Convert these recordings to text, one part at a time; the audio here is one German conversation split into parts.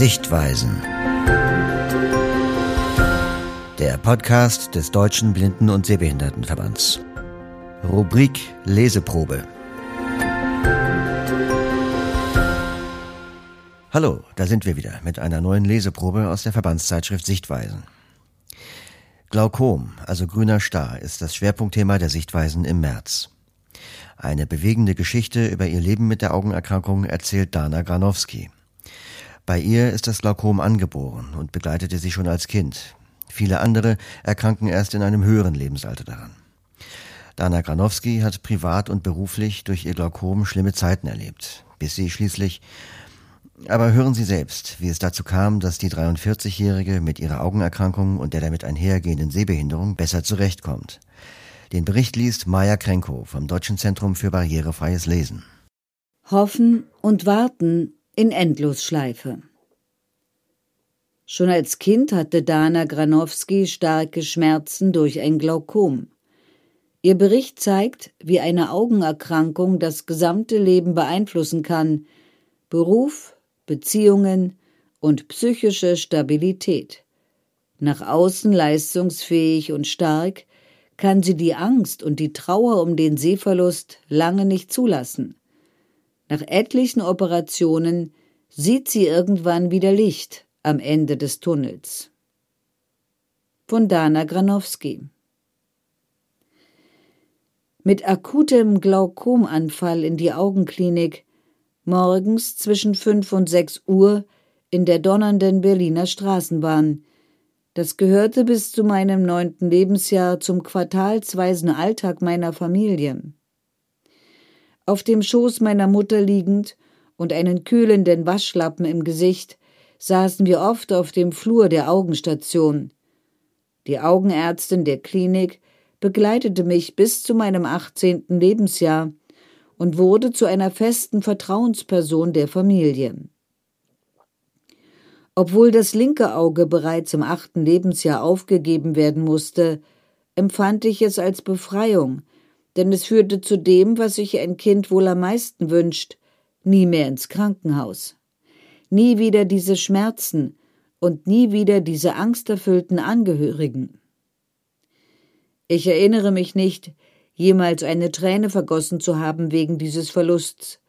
Sichtweisen. Der Podcast des Deutschen Blinden- und Sehbehindertenverbands. Rubrik Leseprobe. Hallo, da sind wir wieder mit einer neuen Leseprobe aus der Verbandszeitschrift Sichtweisen. Glaukom, also grüner Star, ist das Schwerpunktthema der Sichtweisen im März. Eine bewegende Geschichte über ihr Leben mit der Augenerkrankung erzählt Dana Granowski. Bei ihr ist das Glaukom angeboren und begleitete sie schon als Kind. Viele andere erkranken erst in einem höheren Lebensalter daran. Dana Granowski hat privat und beruflich durch ihr Glaukom schlimme Zeiten erlebt, bis sie schließlich aber hören Sie selbst, wie es dazu kam, dass die 43-Jährige mit ihrer Augenerkrankung und der damit einhergehenden Sehbehinderung besser zurechtkommt. Den Bericht liest Maja Krenko vom Deutschen Zentrum für barrierefreies Lesen. Hoffen und warten in Endlosschleife. Schon als Kind hatte Dana Granowski starke Schmerzen durch ein Glaukom. Ihr Bericht zeigt, wie eine Augenerkrankung das gesamte Leben beeinflussen kann, Beruf, Beziehungen und psychische Stabilität. Nach außen leistungsfähig und stark, kann sie die Angst und die Trauer um den Sehverlust lange nicht zulassen. Nach etlichen Operationen sieht sie irgendwann wieder Licht am Ende des Tunnels. Von Dana Granowski Mit akutem Glaukomanfall in die Augenklinik morgens zwischen fünf und sechs Uhr in der donnernden Berliner Straßenbahn. Das gehörte bis zu meinem neunten Lebensjahr zum quartalsweisen Alltag meiner Familie. Auf dem Schoß meiner Mutter liegend und einen kühlenden Waschlappen im Gesicht saßen wir oft auf dem Flur der Augenstation. Die Augenärztin der Klinik begleitete mich bis zu meinem achtzehnten Lebensjahr und wurde zu einer festen Vertrauensperson der Familie. Obwohl das linke Auge bereits im achten Lebensjahr aufgegeben werden musste, empfand ich es als Befreiung, denn es führte zu dem, was sich ein Kind wohl am meisten wünscht, nie mehr ins Krankenhaus. Nie wieder diese Schmerzen und nie wieder diese angsterfüllten Angehörigen. Ich erinnere mich nicht, jemals eine Träne vergossen zu haben wegen dieses Verlusts,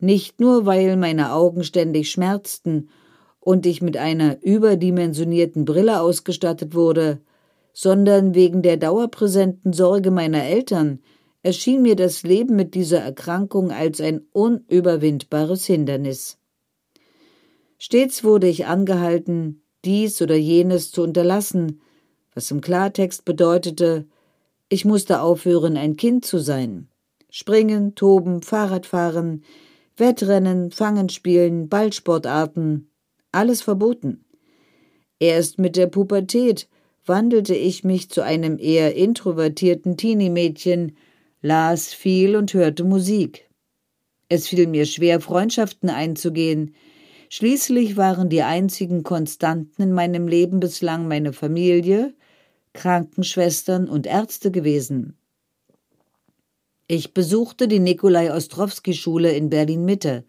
nicht nur weil meine Augen ständig schmerzten und ich mit einer überdimensionierten Brille ausgestattet wurde, sondern wegen der dauerpräsenten Sorge meiner Eltern erschien mir das Leben mit dieser Erkrankung als ein unüberwindbares Hindernis. Stets wurde ich angehalten, dies oder jenes zu unterlassen, was im Klartext bedeutete, ich musste aufhören, ein Kind zu sein. Springen, toben, Fahrradfahren, Wettrennen, Fangen spielen, Ballsportarten, alles verboten. Erst mit der Pubertät wandelte ich mich zu einem eher introvertierten Teenie-Mädchen, las viel und hörte Musik. Es fiel mir schwer, Freundschaften einzugehen. Schließlich waren die einzigen Konstanten in meinem Leben bislang meine Familie, Krankenschwestern und Ärzte gewesen. Ich besuchte die Nikolai Ostrowski Schule in Berlin Mitte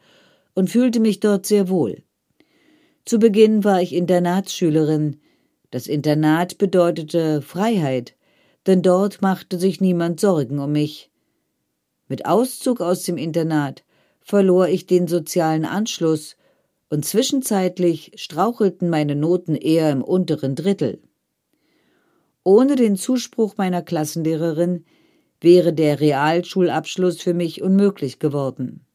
und fühlte mich dort sehr wohl. Zu Beginn war ich Internatsschülerin. Das Internat bedeutete Freiheit, denn dort machte sich niemand Sorgen um mich. Mit Auszug aus dem Internat verlor ich den sozialen Anschluss und zwischenzeitlich strauchelten meine Noten eher im unteren Drittel. Ohne den Zuspruch meiner Klassenlehrerin wäre der Realschulabschluss für mich unmöglich geworden.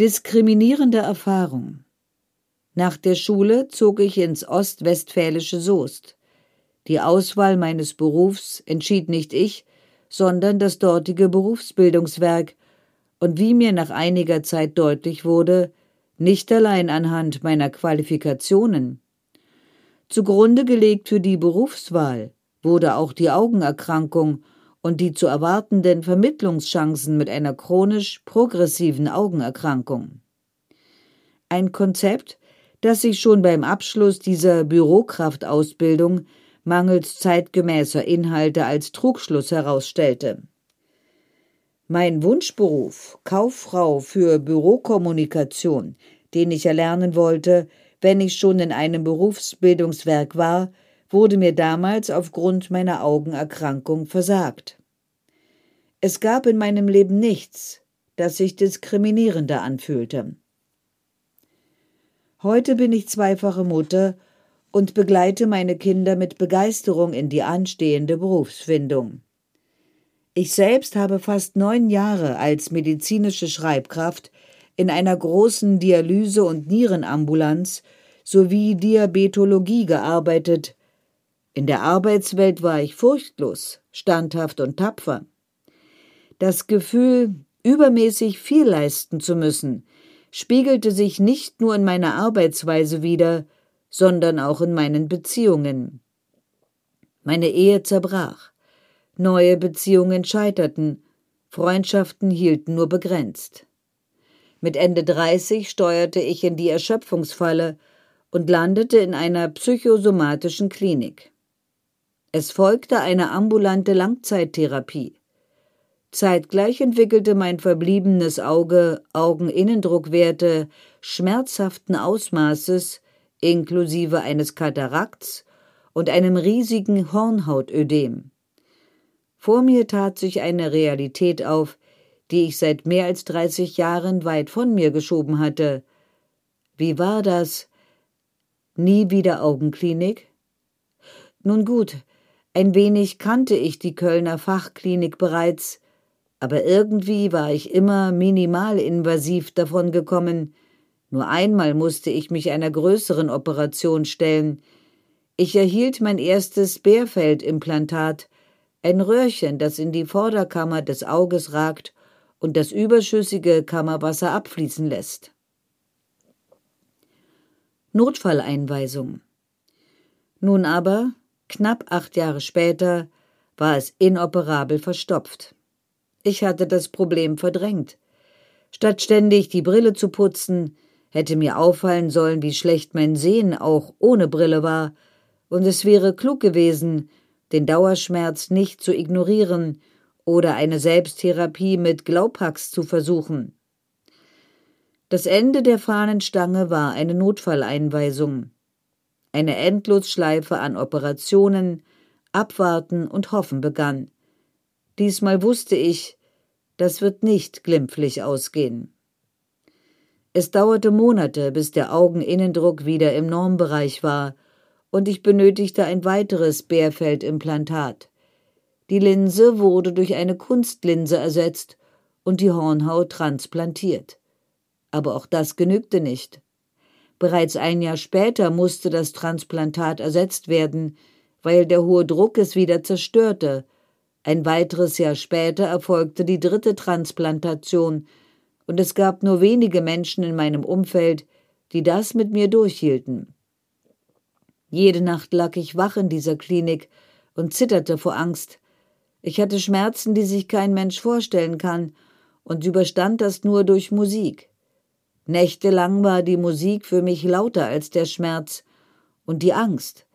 Diskriminierende Erfahrung Nach der Schule zog ich ins ostwestfälische Soest. Die Auswahl meines Berufs entschied nicht ich, sondern das dortige Berufsbildungswerk, und wie mir nach einiger Zeit deutlich wurde, nicht allein anhand meiner Qualifikationen, Zugrunde gelegt für die Berufswahl wurde auch die Augenerkrankung und die zu erwartenden Vermittlungschancen mit einer chronisch progressiven Augenerkrankung. Ein Konzept, das sich schon beim Abschluss dieser Bürokraftausbildung mangels zeitgemäßer Inhalte als Trugschluss herausstellte. Mein Wunschberuf, Kauffrau für Bürokommunikation, den ich erlernen wollte, wenn ich schon in einem Berufsbildungswerk war, wurde mir damals aufgrund meiner Augenerkrankung versagt. Es gab in meinem Leben nichts, das sich diskriminierender anfühlte. Heute bin ich zweifache Mutter und begleite meine Kinder mit Begeisterung in die anstehende Berufsfindung. Ich selbst habe fast neun Jahre als medizinische Schreibkraft in einer großen Dialyse- und Nierenambulanz sowie Diabetologie gearbeitet. In der Arbeitswelt war ich furchtlos, standhaft und tapfer. Das Gefühl, übermäßig viel leisten zu müssen, spiegelte sich nicht nur in meiner Arbeitsweise wider, sondern auch in meinen Beziehungen. Meine Ehe zerbrach, neue Beziehungen scheiterten, Freundschaften hielten nur begrenzt. Mit Ende 30 steuerte ich in die Erschöpfungsfalle und landete in einer psychosomatischen Klinik. Es folgte eine ambulante Langzeittherapie. Zeitgleich entwickelte mein verbliebenes Auge Augeninnendruckwerte schmerzhaften Ausmaßes inklusive eines Katarakts und einem riesigen Hornhautödem. Vor mir tat sich eine Realität auf, die ich seit mehr als 30 Jahren weit von mir geschoben hatte. Wie war das? Nie wieder Augenklinik? Nun gut, ein wenig kannte ich die Kölner Fachklinik bereits, aber irgendwie war ich immer minimalinvasiv davon gekommen. Nur einmal musste ich mich einer größeren Operation stellen. Ich erhielt mein erstes Bärfeldimplantat, ein Röhrchen, das in die Vorderkammer des Auges ragt und das überschüssige Kammerwasser abfließen lässt. Notfalleinweisung. Nun aber, knapp acht Jahre später, war es inoperabel verstopft. Ich hatte das Problem verdrängt. Statt ständig die Brille zu putzen, hätte mir auffallen sollen, wie schlecht mein Sehen auch ohne Brille war, und es wäre klug gewesen, den Dauerschmerz nicht zu ignorieren oder eine Selbsttherapie mit Glaubhacks zu versuchen. Das Ende der Fahnenstange war eine Notfalleinweisung. Eine Endlosschleife an Operationen, Abwarten und Hoffen begann. Diesmal wusste ich, das wird nicht glimpflich ausgehen. Es dauerte Monate, bis der Augeninnendruck wieder im Normbereich war, und ich benötigte ein weiteres Bärfeldimplantat. Die Linse wurde durch eine Kunstlinse ersetzt und die Hornhaut transplantiert. Aber auch das genügte nicht. Bereits ein Jahr später musste das Transplantat ersetzt werden, weil der hohe Druck es wieder zerstörte, ein weiteres Jahr später erfolgte die dritte Transplantation, und es gab nur wenige Menschen in meinem Umfeld, die das mit mir durchhielten. Jede Nacht lag ich wach in dieser Klinik und zitterte vor Angst. Ich hatte Schmerzen, die sich kein Mensch vorstellen kann, und überstand das nur durch Musik. Nächtelang war die Musik für mich lauter als der Schmerz und die Angst,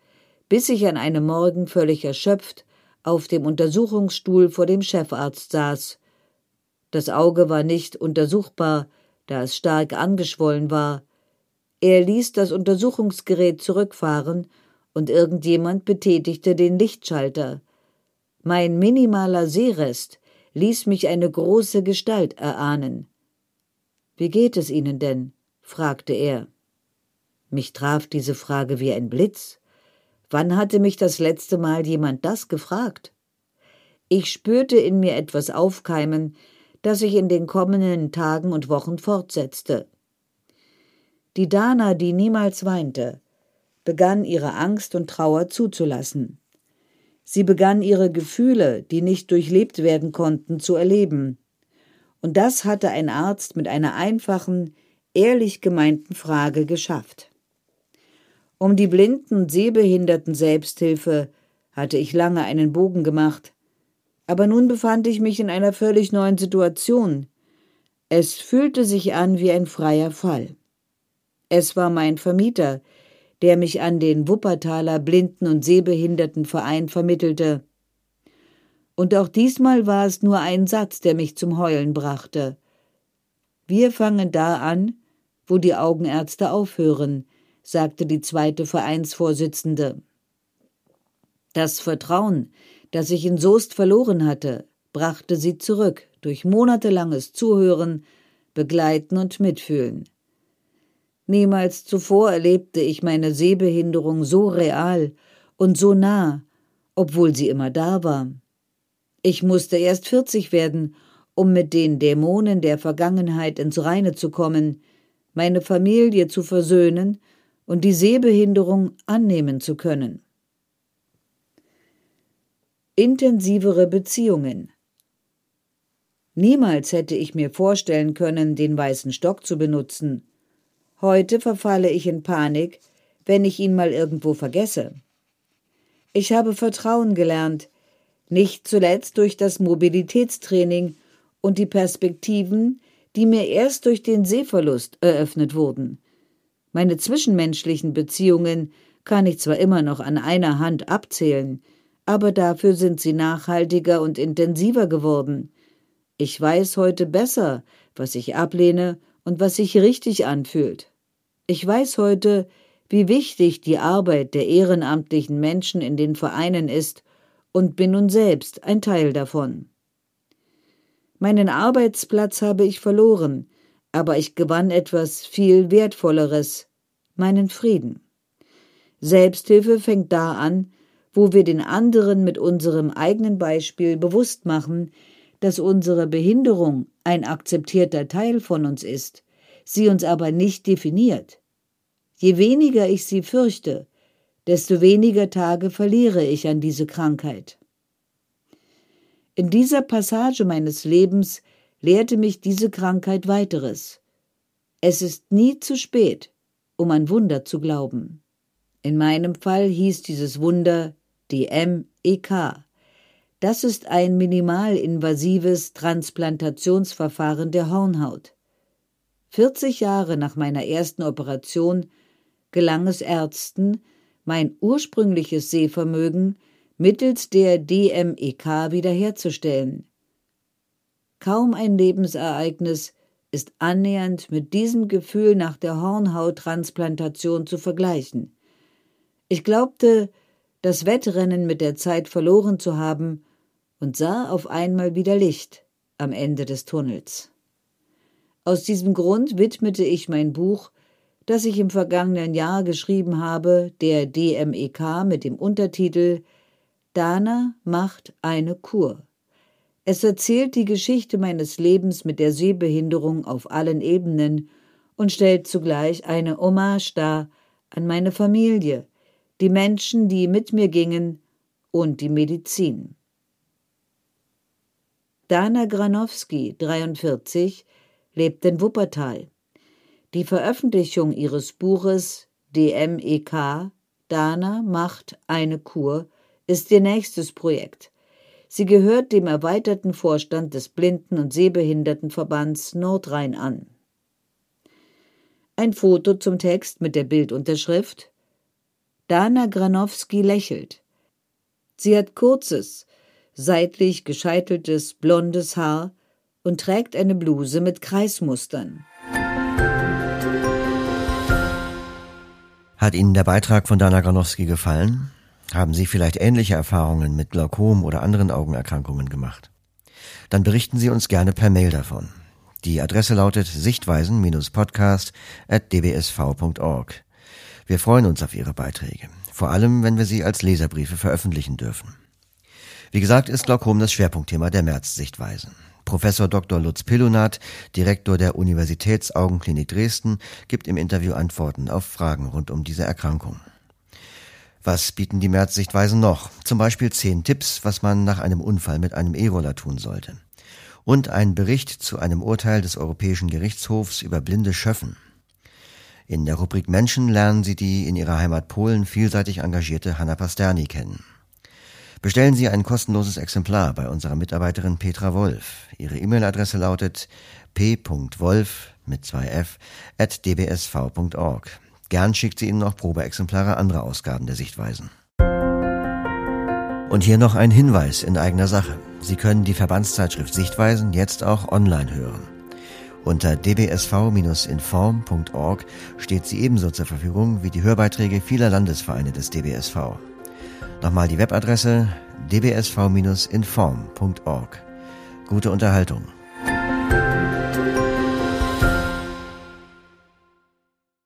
bis ich an einem Morgen völlig erschöpft auf dem Untersuchungsstuhl vor dem Chefarzt saß. Das Auge war nicht untersuchbar, da es stark angeschwollen war. Er ließ das Untersuchungsgerät zurückfahren und irgendjemand betätigte den Lichtschalter. Mein minimaler Sehrest ließ mich eine große Gestalt erahnen. Wie geht es Ihnen denn? fragte er. Mich traf diese Frage wie ein Blitz. Wann hatte mich das letzte Mal jemand das gefragt? Ich spürte in mir etwas aufkeimen, das sich in den kommenden Tagen und Wochen fortsetzte. Die Dana, die niemals weinte, begann ihre Angst und Trauer zuzulassen. Sie begann ihre Gefühle, die nicht durchlebt werden konnten, zu erleben. Und das hatte ein Arzt mit einer einfachen, ehrlich gemeinten Frage geschafft. Um die blinden sehbehinderten Selbsthilfe hatte ich lange einen Bogen gemacht, aber nun befand ich mich in einer völlig neuen Situation. Es fühlte sich an wie ein freier Fall. Es war mein Vermieter, der mich an den Wuppertaler Blinden- und Sehbehindertenverein vermittelte. Und auch diesmal war es nur ein Satz, der mich zum Heulen brachte. Wir fangen da an, wo die Augenärzte aufhören, sagte die zweite Vereinsvorsitzende. Das Vertrauen, das ich in Soest verloren hatte, brachte sie zurück durch monatelanges Zuhören, Begleiten und Mitfühlen. Niemals zuvor erlebte ich meine Sehbehinderung so real und so nah, obwohl sie immer da war. Ich musste erst 40 werden, um mit den Dämonen der Vergangenheit ins Reine zu kommen, meine Familie zu versöhnen und die Sehbehinderung annehmen zu können. Intensivere Beziehungen Niemals hätte ich mir vorstellen können, den weißen Stock zu benutzen. Heute verfalle ich in Panik, wenn ich ihn mal irgendwo vergesse. Ich habe Vertrauen gelernt, nicht zuletzt durch das Mobilitätstraining und die Perspektiven, die mir erst durch den Sehverlust eröffnet wurden. Meine zwischenmenschlichen Beziehungen kann ich zwar immer noch an einer Hand abzählen, aber dafür sind sie nachhaltiger und intensiver geworden. Ich weiß heute besser, was ich ablehne und was sich richtig anfühlt. Ich weiß heute, wie wichtig die Arbeit der ehrenamtlichen Menschen in den Vereinen ist und bin nun selbst ein Teil davon. Meinen Arbeitsplatz habe ich verloren, aber ich gewann etwas viel Wertvolleres, meinen Frieden. Selbsthilfe fängt da an, wo wir den anderen mit unserem eigenen Beispiel bewusst machen, dass unsere Behinderung ein akzeptierter Teil von uns ist, sie uns aber nicht definiert. Je weniger ich sie fürchte, desto weniger Tage verliere ich an diese Krankheit. In dieser Passage meines Lebens lehrte mich diese Krankheit weiteres. Es ist nie zu spät, um an Wunder zu glauben. In meinem Fall hieß dieses Wunder DMEK. Das ist ein minimalinvasives Transplantationsverfahren der Hornhaut. 40 Jahre nach meiner ersten Operation gelang es Ärzten, mein ursprüngliches Sehvermögen mittels der DMEK wiederherzustellen. Kaum ein Lebensereignis ist annähernd mit diesem Gefühl nach der Hornhauttransplantation zu vergleichen. Ich glaubte, das Wettrennen mit der Zeit verloren zu haben und sah auf einmal wieder Licht am Ende des Tunnels. Aus diesem Grund widmete ich mein Buch das ich im vergangenen Jahr geschrieben habe, der DMEK mit dem Untertitel Dana macht eine Kur. Es erzählt die Geschichte meines Lebens mit der Sehbehinderung auf allen Ebenen und stellt zugleich eine Hommage dar an meine Familie, die Menschen, die mit mir gingen, und die Medizin. Dana Granowski, 43, lebt in Wuppertal. Die Veröffentlichung ihres Buches DMEK Dana macht eine Kur ist ihr nächstes Projekt. Sie gehört dem erweiterten Vorstand des Blinden- und Sehbehindertenverbands Nordrhein an. Ein Foto zum Text mit der Bildunterschrift Dana Granowski lächelt. Sie hat kurzes, seitlich gescheiteltes blondes Haar und trägt eine Bluse mit Kreismustern. Hat Ihnen der Beitrag von Dana Granowski gefallen? Haben Sie vielleicht ähnliche Erfahrungen mit Glaukom oder anderen Augenerkrankungen gemacht? Dann berichten Sie uns gerne per Mail davon. Die Adresse lautet sichtweisen-podcast.dbsv.org. Wir freuen uns auf Ihre Beiträge, vor allem wenn wir sie als Leserbriefe veröffentlichen dürfen. Wie gesagt, ist Glaukom das Schwerpunktthema der März-Sichtweisen. Professor Dr. Lutz Pillonat, Direktor der Universitätsaugenklinik Dresden, gibt im Interview Antworten auf Fragen rund um diese Erkrankung. Was bieten die März-Sichtweisen noch? Zum Beispiel zehn Tipps, was man nach einem Unfall mit einem E-Roller tun sollte. Und ein Bericht zu einem Urteil des Europäischen Gerichtshofs über blinde Schöffen. In der Rubrik Menschen lernen Sie die in ihrer Heimat Polen vielseitig engagierte Hanna Pasterni kennen. Bestellen Sie ein kostenloses Exemplar bei unserer Mitarbeiterin Petra Wolf. Ihre E-Mail-Adresse lautet p.wolf mit zwei f at dbsv.org. Gern schickt sie Ihnen noch Probeexemplare anderer Ausgaben der Sichtweisen. Und hier noch ein Hinweis in eigener Sache. Sie können die Verbandszeitschrift Sichtweisen jetzt auch online hören. Unter dbsv-inform.org steht sie ebenso zur Verfügung wie die Hörbeiträge vieler Landesvereine des DBSV. Nochmal die Webadresse dbsv-inform.org. Gute Unterhaltung.